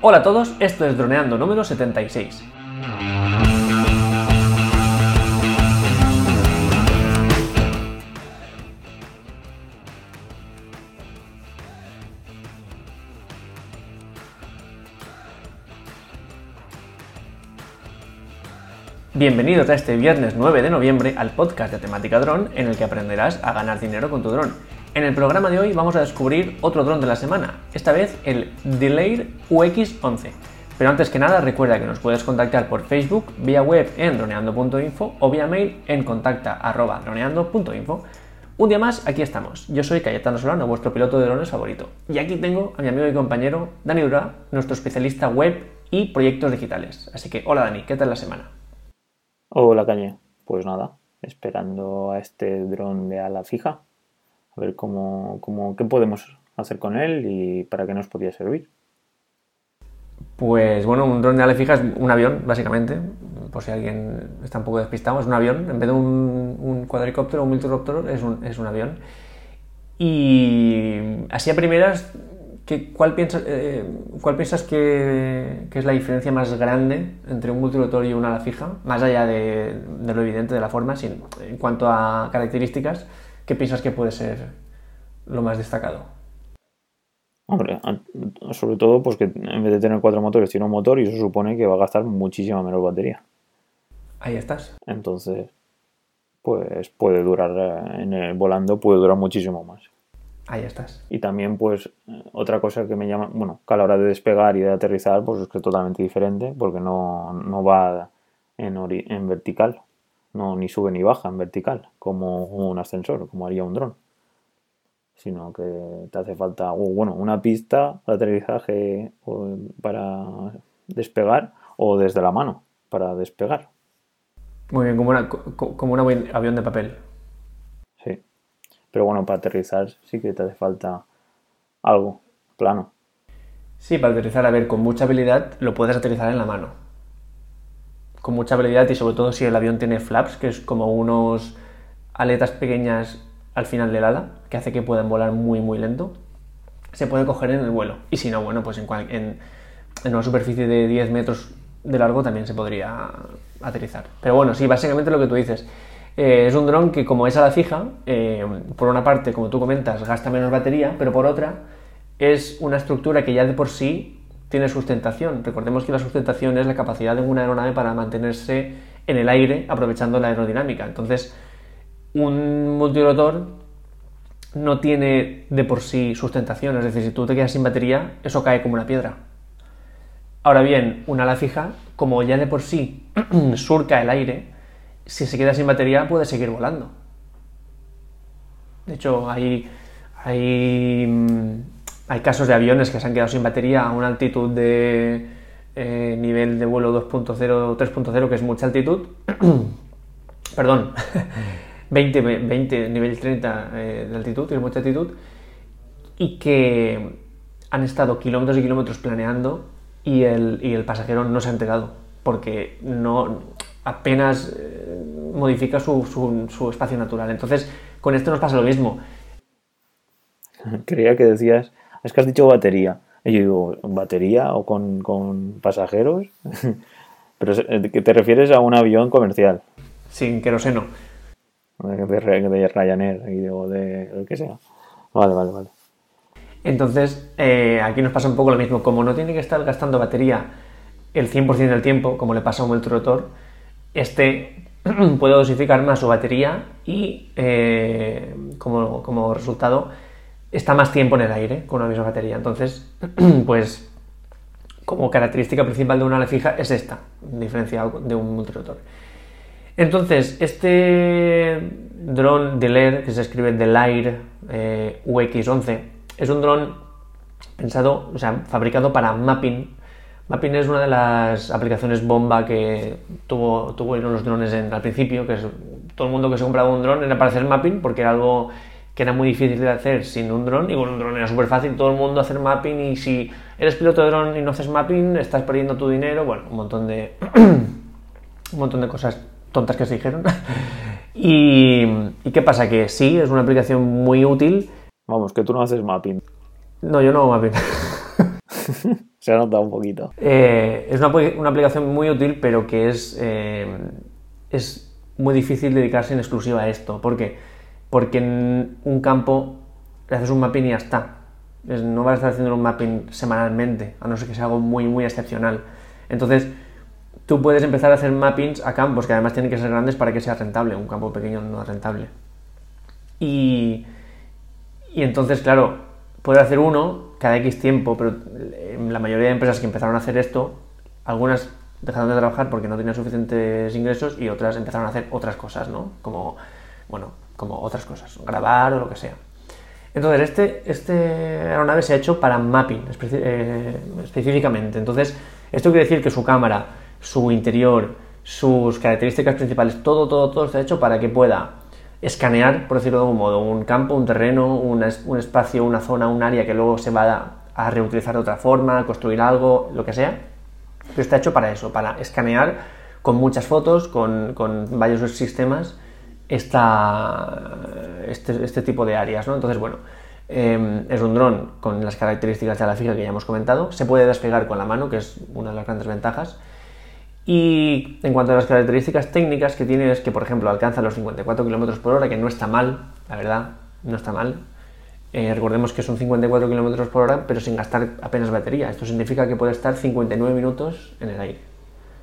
Hola a todos, esto es Droneando número 76. Bienvenidos a este viernes 9 de noviembre al podcast de temática dron en el que aprenderás a ganar dinero con tu dron. En el programa de hoy vamos a descubrir otro dron de la semana, esta vez el Delair UX11. Pero antes que nada recuerda que nos puedes contactar por Facebook, vía web en droneando.info o vía mail en contacta.droneando.info. Un día más, aquí estamos. Yo soy Cayetano Solano, vuestro piloto de drones favorito. Y aquí tengo a mi amigo y compañero Dani Dura, nuestro especialista web y proyectos digitales. Así que, hola Dani, ¿qué tal la semana? Hola Caña, pues nada, esperando a este dron de ala fija a ver cómo, cómo, qué podemos hacer con él y para qué nos podría servir. Pues bueno, un dron de ala fija es un avión, básicamente, por si alguien está un poco despistado, es un avión, en vez de un, un cuadricóptero o un multiraptor es un, es un avión. Y así a primeras, ¿qué, cuál, piensas, eh, ¿cuál piensas que, que, es la diferencia más grande entre un multirotor y una ala fija? Más allá de, de lo evidente de la forma, sin, en cuanto a características, ¿qué piensas que puede ser lo más destacado? Hombre, sobre todo pues que en vez de tener cuatro motores tiene un motor y eso supone que va a gastar muchísima menos batería. Ahí estás. Entonces, pues puede durar eh, en el volando puede durar muchísimo más. Ahí estás. Y también pues otra cosa que me llama, bueno, que a la hora de despegar y de aterrizar pues es que es totalmente diferente porque no, no va en, en vertical, no ni sube ni baja en vertical como un ascensor, como haría un dron sino que te hace falta bueno, una pista de aterrizaje para despegar o desde la mano para despegar. Muy bien, como, una, como un avión de papel. Sí, pero bueno, para aterrizar sí que te hace falta algo plano. Sí, para aterrizar, a ver, con mucha habilidad lo puedes aterrizar en la mano. Con mucha habilidad y sobre todo si el avión tiene flaps, que es como unos aletas pequeñas al final del ala, que hace que puedan volar muy muy lento, se puede coger en el vuelo. Y si no, bueno, pues en, en, en una superficie de 10 metros de largo también se podría aterrizar. Pero bueno, sí, básicamente lo que tú dices. Eh, es un dron que como es a la fija, eh, por una parte, como tú comentas, gasta menos batería, pero por otra, es una estructura que ya de por sí tiene sustentación. Recordemos que la sustentación es la capacidad de una aeronave para mantenerse en el aire aprovechando la aerodinámica. Entonces, un multirotor no tiene de por sí sustentación, es decir, si tú te quedas sin batería, eso cae como una piedra. Ahora bien, una ala fija, como ya de por sí surca el aire, si se queda sin batería puede seguir volando. De hecho, hay, hay, mm, hay casos de aviones que se han quedado sin batería a una altitud de eh, nivel de vuelo 2.0 o 3.0, que es mucha altitud. Perdón. 20, 20 nivel 30 eh, de altitud, tiene mucha altitud, y que han estado kilómetros y kilómetros planeando y el, y el pasajero no se ha enterado, porque no apenas eh, modifica su, su, su, espacio natural. Entonces, con esto nos pasa lo mismo. Creía que decías, es que has dicho batería. Y yo digo, ¿batería o con, con pasajeros? Pero que te refieres a un avión comercial. Sin queroseno de, de Ryanair o de lo que sea. Vale, vale, vale. Entonces, eh, aquí nos pasa un poco lo mismo. Como no tiene que estar gastando batería el 100% del tiempo, como le pasa a un multirotor, este puede dosificar más su batería y eh, como, como, resultado está más tiempo en el aire con una misma batería. Entonces, pues como característica principal de una ala fija es esta, diferenciado de un multirotor. Entonces, este dron Delair, que se escribe Delair eh, UX11, es un dron pensado, o sea, fabricado para mapping. Mapping es una de las aplicaciones bomba que tuvo, tuvieron los drones en, al principio, que es todo el mundo que se compraba un dron era para hacer mapping, porque era algo que era muy difícil de hacer sin un dron, y con un dron era súper fácil, todo el mundo hacer mapping, y si eres piloto de dron y no haces mapping, estás perdiendo tu dinero, bueno, un montón de, un montón de cosas tontas que se dijeron. y, y, qué pasa? Que sí, es una aplicación muy útil. Vamos, que tú no haces mapping. No, yo no hago mapping. Se ha notado un poquito. Eh, es una, una, aplicación muy útil, pero que es, eh, es muy difícil dedicarse en exclusiva a esto. ¿Por qué? Porque en un campo le haces un mapping y ya está. no vas a estar haciendo un mapping semanalmente, a no ser que sea algo muy, muy excepcional. Entonces, tú puedes empezar a hacer mappings a campos que además tienen que ser grandes para que sea rentable. Un campo pequeño no es rentable. Y, y entonces, claro, puedes hacer uno cada X tiempo, pero la mayoría de empresas que empezaron a hacer esto, algunas dejaron de trabajar porque no tenían suficientes ingresos y otras empezaron a hacer otras cosas, ¿no? Como, bueno, como otras cosas, grabar o lo que sea. Entonces, este, este aeronave se ha hecho para mapping eh, específicamente. Entonces, esto quiere decir que su cámara, su interior, sus características principales, todo, todo, todo está hecho para que pueda escanear, por decirlo de algún modo, un campo, un terreno, un espacio, una zona, un área que luego se va a, reutilizar de otra forma, construir algo, lo que sea. Pero está hecho para eso, para escanear con muchas fotos, con, con varios sistemas, esta, este, este, tipo de áreas. ¿no? Entonces, bueno, em, es un dron con las características de la fija que ya hemos comentado. Se puede despegar con la mano, que es una de las grandes ventajas. Y en cuanto a las características técnicas que tiene es que, por ejemplo, alcanza los 54 km por hora, que no está mal, la verdad, no está mal. Eh, recordemos que son 54 km por hora, pero sin gastar apenas batería. Esto significa que puede estar 59 minutos en el aire,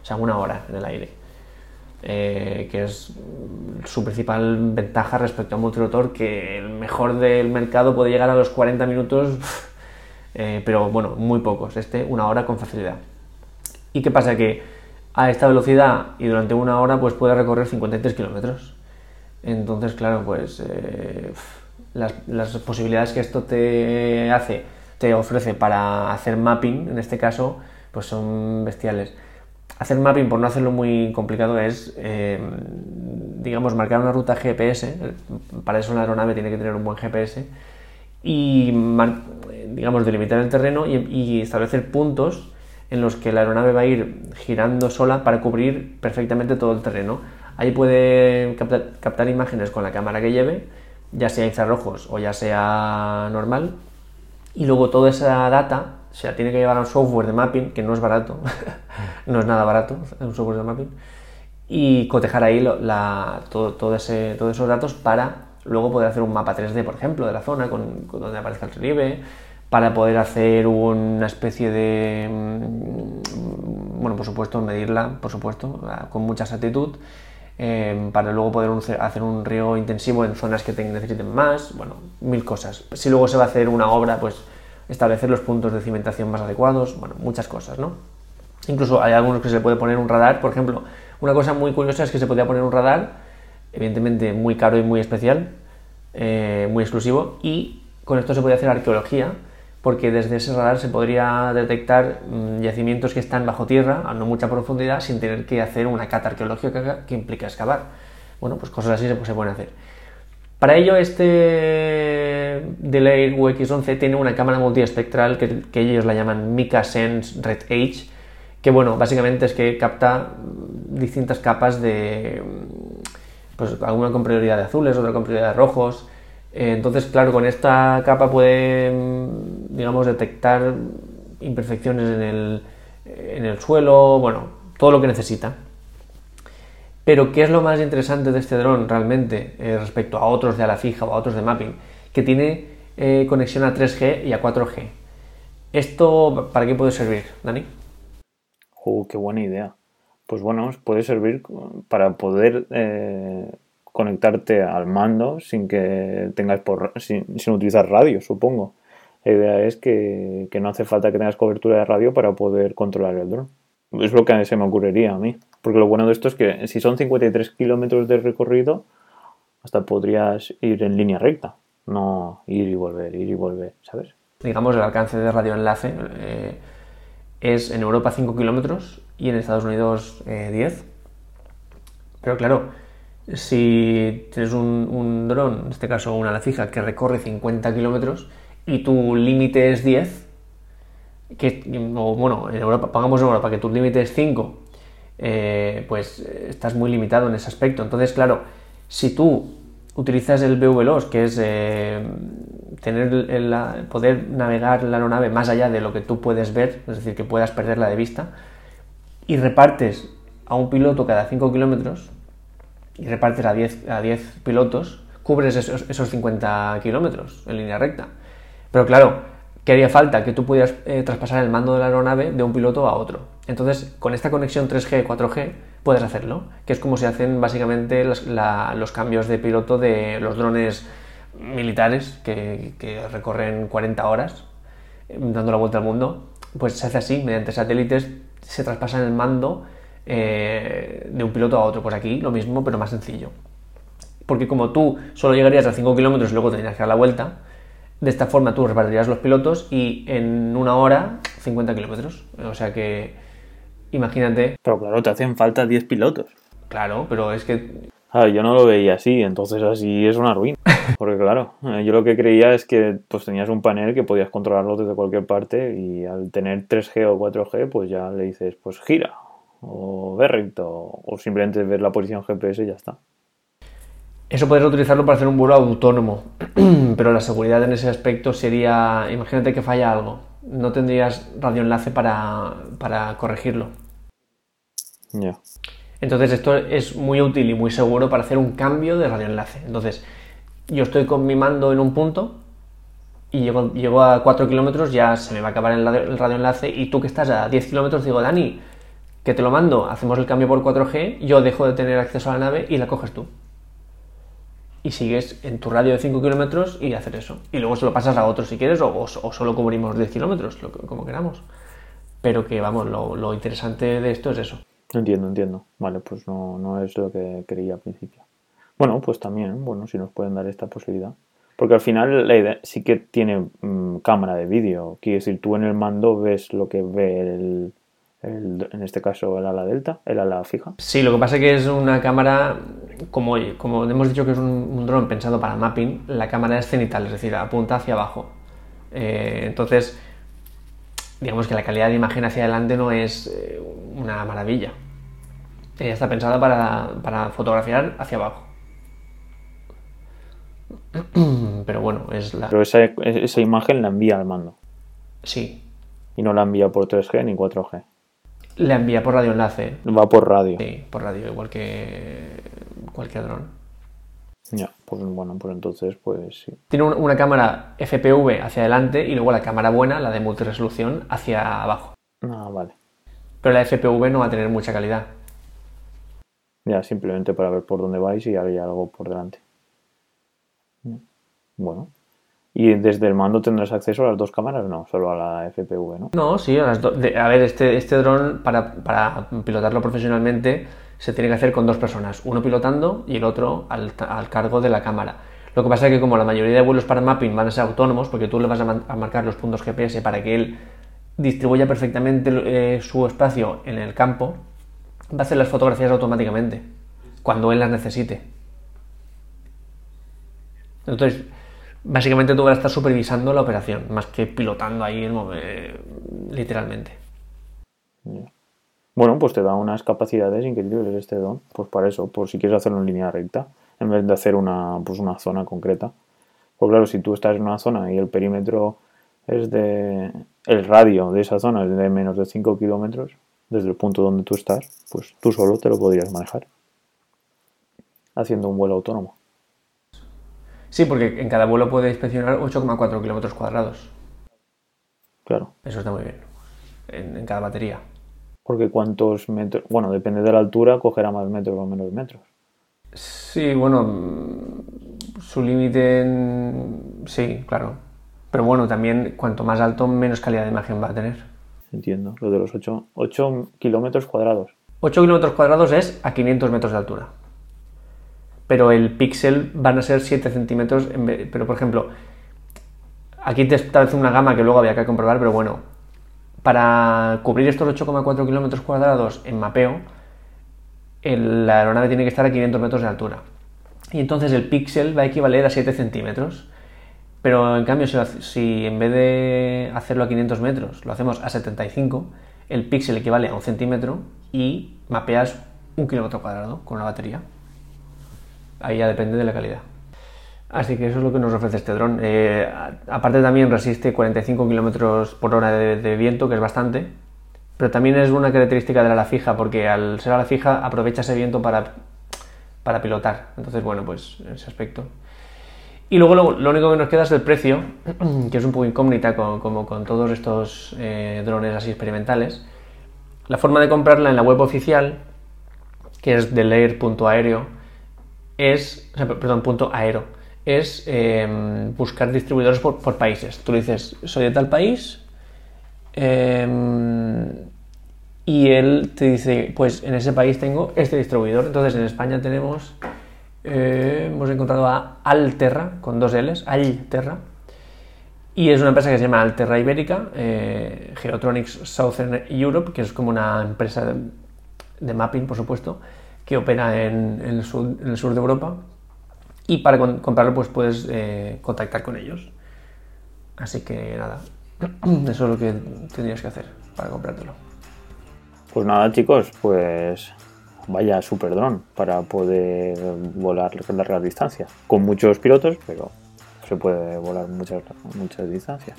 o sea, una hora en el aire, eh, que es su principal ventaja respecto a un multirotor, que el mejor del mercado puede llegar a los 40 minutos, eh, pero bueno, muy pocos. Este, una hora con facilidad. ¿Y qué pasa? Que a esta velocidad y durante una hora pues puede recorrer 53 kilómetros. Entonces, claro, pues eh, las, posibilidades que esto te hace, te ofrece para hacer mapping, en este caso, pues son bestiales. Hacer mapping, por no hacerlo muy complicado, es, eh, digamos, marcar una ruta GPS. Para eso la aeronave tiene que tener un buen GPS. Y, digamos, delimitar el terreno y establecer puntos en los que la aeronave va a ir girando sola para cubrir perfectamente todo el terreno. Ahí puede captar, imágenes con la cámara que lleve, ya sea infrarrojos o ya sea normal, y luego toda esa data se la tiene que llevar un software de mapping, que no es barato, no es nada barato, un software de mapping, y cotejar ahí la, todo, todo ese, todos esos datos para luego poder hacer un mapa 3D, por ejemplo, de la zona con, donde aparezca el relieve, para poder hacer una especie de, mm, bueno, por supuesto, medirla, por supuesto, con mucha exactitud, eh, para luego poder hacer un río intensivo en zonas que necesiten más, bueno, mil cosas. Si luego se va a hacer una obra, pues establecer los puntos de cimentación más adecuados, bueno, muchas cosas, ¿no? Incluso hay algunos que se puede poner un radar, por ejemplo, una cosa muy curiosa es que se podía poner un radar, evidentemente muy caro y muy especial, eh, muy exclusivo, y con esto se puede hacer arqueología, porque desde ese radar se podría detectar mm, yacimientos que están bajo tierra, a no mucha profundidad, sin tener que hacer una cata arqueológica que implica excavar. Bueno, pues cosas así se, pueden hacer. Para ello, este Delay UX11 tiene una cámara multiespectral que, ellos la llaman Mica Sense Red Age, que bueno, básicamente es que capta mm, distintas capas de, mm, pues alguna con prioridad de azules, otra con prioridad de rojos, eh, entonces, claro, con esta capa puede, mm, digamos, detectar imperfecciones en el, en el suelo, bueno, todo lo que necesita. Pero, ¿qué es lo más interesante de este dron realmente eh, respecto a otros de ala fija o a otros de mapping? Que tiene eh, conexión a 3G y a 4G. ¿Esto para qué puede servir, Dani? Oh, qué buena idea. Pues bueno, puede servir para poder conectarte al mando sin que tengas por, sin, utilizar radio, supongo. La idea es que, no hace falta que tengas cobertura de radio para poder controlar el dron. Es lo que se me ocurriría a mí. Porque lo bueno de esto es que si son 53 kilómetros de recorrido, hasta podrías ir en línea recta. No ir y volver, ir y volver, ¿sabes? Digamos, el alcance de radioenlace eh, es en Europa 5 kilómetros y en Estados Unidos 10. Eh, Pero claro, si tienes un, un dron, en este caso una ala fija, que recorre 50 kilómetros y tu límite es 10, que, o bueno, en Europa, pongamos en Europa que tu límite es 5, eh, pues estás muy limitado en ese aspecto. Entonces, claro, si tú utilizas el BVLOS, que es, eh, tener el, poder navegar la aeronave más allá de lo que tú puedes ver, es decir, que puedas perderla de vista, y repartes a un piloto cada 5 kilómetros, y repartes a 10, a 10 pilotos, cubres esos, esos 50 kilómetros en línea recta. Pero claro, ¿qué haría falta? Que tú pudieras eh, traspasar el mando de la aeronave de un piloto a otro. Entonces, con esta conexión 3G, 4G, puedes hacerlo, que es como se hacen básicamente los, cambios de piloto de los drones militares que, que recorren 40 horas eh, dando la vuelta al mundo. Pues se hace así, mediante satélites se traspasan el mando eh, de un piloto a otro. Pues aquí lo mismo, pero más sencillo. Porque como tú solo llegarías a 5 kilómetros y luego tendrías que dar la vuelta, de esta forma tú repartirías los pilotos y en una hora 50 kilómetros. O sea que imagínate, Pero claro, te hacen falta 10 pilotos. claro, pero es que Ah, yo no lo veía así, entonces así es una ruina. Porque claro, eh, yo lo que creía es que pues tenías un panel que podías controlarlo desde cualquier parte y al tener 3G o 4G pues ya le dices pues gira o ve recto o simplemente ver la posición GPS y ya está. Eso podrías utilizarlo para hacer un vuelo autónomo, pero la seguridad en ese aspecto sería, imagínate que falla algo, no tendrías radioenlace para, para corregirlo. Ya. Entonces esto es muy útil y muy seguro para hacer un cambio de radioenlace. Entonces yo estoy con mi mando en un punto y llego, llego a 4 kilómetros, ya se me va a acabar el, el radioenlace y tú que estás a 10 kilómetros digo, Dani, que te lo mando, hacemos el cambio por 4G, yo dejo de tener acceso a la nave y la coges tú. Y sigues en tu radio de 5 kilómetros y hacer eso. Y luego se lo pasas a otro si quieres o, o- o solo cubrimos 10 kilómetros, como queramos. Pero que vamos, lo, lo interesante de esto es eso. Entiendo, entiendo. Vale, pues no, no es lo que creía al principio. Bueno, pues también, bueno, si nos pueden dar esta posibilidad. Porque al final la idea sí que tiene mm, cámara de vídeo. Quiere decir, tú en el mando ves lo que ve el, el- en este caso el ala delta, el ala fija. Sí, lo que pasa es que es una cámara, como, como hemos dicho que es un, un dron pensado para mapping, la cámara es cenital, es decir, apunta hacia abajo. Eh, entonces, digamos que la calidad de imagen hacia adelante no es eh, una maravilla. Ella está pensada para, para fotografiar hacia abajo. Pero bueno, es la... Pero esa, esa imagen la envía al mando. Sí, Y no la envía por 3G ni 4G. la envía por radioenlace. Va por radio. Sí, por radio, igual que cualquier dron. Ya, pues bueno, pues entonces, pues sí. Tiene un- una cámara FPV hacia adelante y luego la cámara buena, la de multiresolución, hacia abajo. Ah, vale. Pero la FPV no va a tener mucha calidad. Ya, simplemente para ver por dónde vais y hay algo por delante. Bueno. ¿Y desde el mando tendrás acceso a las dos cámaras? No, solo a la FPV, ¿no? No, sí, a, las do- de- a ver, este, este dron para, para pilotarlo profesionalmente se tiene que hacer con dos personas, uno pilotando y el otro al, al cargo de la cámara. Lo que pasa es que como la mayoría de vuelos para mapping van a ser autónomos, porque tú le vas a, marcar los puntos GPS para que él distribuya perfectamente eh, su espacio en el campo, va a hacer las fotografías automáticamente, cuando él las necesite. Entonces, básicamente tú vas a estar supervisando la operación, más que pilotando ahí el eh, literalmente. Bueno, pues te da unas capacidades increíbles este don. Pues para eso, por si quieres hacerlo en línea recta, en vez de hacer una, pues una zona concreta. Pues claro, si tú estás en una zona y el perímetro es de. el radio de esa zona es de menos de 5 kilómetros, desde el punto donde tú estás, pues tú solo te lo podrías manejar. Haciendo un vuelo autónomo. Sí, porque en cada vuelo puede inspeccionar 8,4 kilómetros cuadrados. Claro. Eso está muy bien. En, en cada batería. Porque cuántos metros. Bueno, depende de la altura, cogerá más metros o menos metros. Sí, bueno, su límite, en- sí, claro. Pero bueno, también cuanto más alto, menos calidad de imagen va a tener. Entiendo. Lo de los 8, 8 kilómetros cuadrados. 8 kilómetros cuadrados es a 500 metros de altura. Pero el píxel van a ser 7 centímetros. en vez- pero por ejemplo, aquí te establece una gama que luego había que comprobar, pero bueno, para cubrir estos 8,4 kilómetros cuadrados en mapeo, la aeronave tiene que estar a 500 metros de altura. Y entonces el píxel va a equivaler a 7 centímetros. Pero en cambio, si en vez de hacerlo a 500 metros, lo hacemos a 75, el píxel equivale a un centímetro y mapeas un kilómetro cuadrado con una batería. Ahí ya depende de la calidad. Así que eso es lo que nos ofrece este dron. Eh, aparte también resiste 45 km por hora de, viento, que es bastante. Pero también es una característica de la ala fija, porque al ser ala fija aprovecha ese viento para, para pilotar. Entonces, bueno, pues ese aspecto. Y luego lo, único que nos queda es el precio, que es un poco incógnita como con todos estos eh, drones así experimentales. La forma de comprarla en la web oficial, que es de leer.aéreo, es, perdón, punto aero, es em, buscar distribuidores por, países. Tú le dices, soy de tal país, em, y él te dice, pues en ese país tengo este distribuidor. Entonces en España tenemos, eh, hemos encontrado a Alterra, con dos L's, Alterra, y es una empresa que se llama Alterra Ibérica, eh, Geotronics Southern Europe, que es como una empresa de, mapping, por supuesto, que opera en, el sur, de Europa. Y para comprarlo, pues puedes eh, contactar con ellos. Así que nada, eso es lo que tendrías que hacer para comprártelo. Pues nada, chicos, pues vaya super dron para poder volar largas distancias. Con muchos pilotos, pero se puede volar muchas, muchas distancias.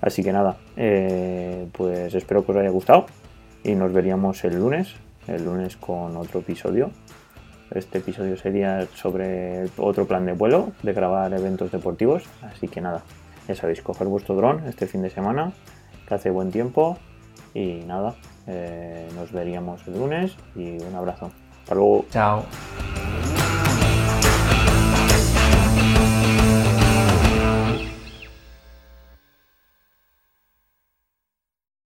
Así que nada, eh, pues espero que os haya gustado y nos veríamos el lunes, el lunes con otro episodio. Este episodio sería sobre otro plan de vuelo, de grabar eventos deportivos. Así que nada, ya sabéis, coger vuestro dron este fin de semana, que hace buen tiempo. Y nada, eh, nos veríamos el lunes y un abrazo. Hasta luego. Chao.